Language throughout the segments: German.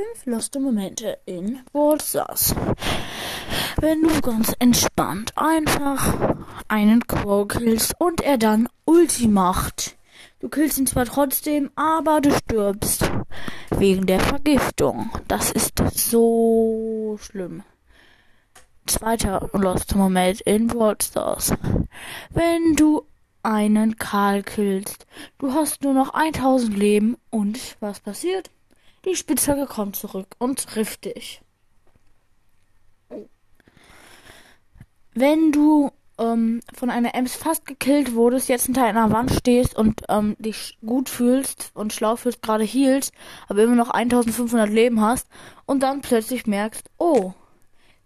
Fünf lustige Momente in Wallstars. Wenn du ganz entspannt einfach einen Crow killst und er dann Ulti macht. Du killst ihn zwar trotzdem, aber du stirbst. Wegen der Vergiftung. Das ist so schlimm. Zweiter Lost Moment in World Stars. Wenn du einen Karl killst, du hast nur noch 1000 Leben und was passiert? Die Spitzhacke kommt zurück und trifft dich. Wenn du ähm, von einer Ems fast gekillt wurdest, jetzt hinter einer Wand stehst und ähm, dich gut fühlst und schlau fühlst, gerade hielst, aber immer noch 1500 Leben hast und dann plötzlich merkst, oh,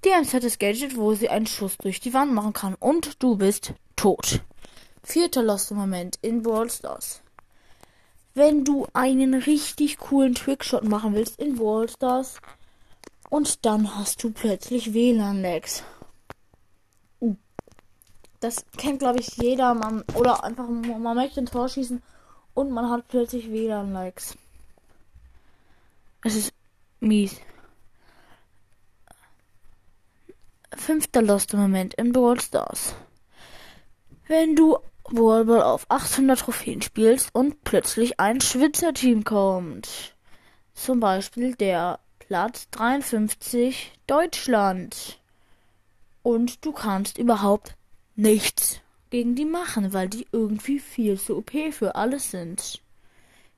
die Ems hat das Gadget, wo sie einen Schuss durch die Wand machen kann und du bist tot. Vierter Lost Moment in Brawl Stars. Wenn du einen richtig coolen Trickshot machen willst in Brawl Stars und dann hast du plötzlich WLAN-Lags das kennt, glaube ich, jeder. Man, oder einfach, man möchte ein Tor schießen und man hat plötzlich WLAN-Likes. Es ist mies. Fünfter Lost Moment in Brawl Stars. Wenn du Ball auf 800 Trophäen spielst und plötzlich ein Schwitzer-Team kommt. Zum Beispiel der Platz 53 Deutschland. Und du kannst überhaupt nichts gegen die machen, weil die irgendwie viel zu OP für alles sind.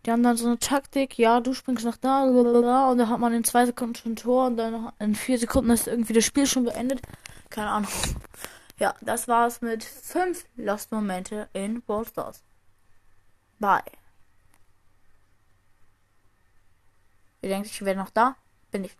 Die haben dann so eine Taktik, ja, du springst nach da, blablabla, und dann hat man in zwei Sekunden schon ein Tor und dann in vier Sekunden ist irgendwie das Spiel schon beendet. Keine Ahnung. Ja, das war's mit fünf Lost Momente in Brawl Stars. Bye. Ihr denkt, ich wäre noch da? Bin ich.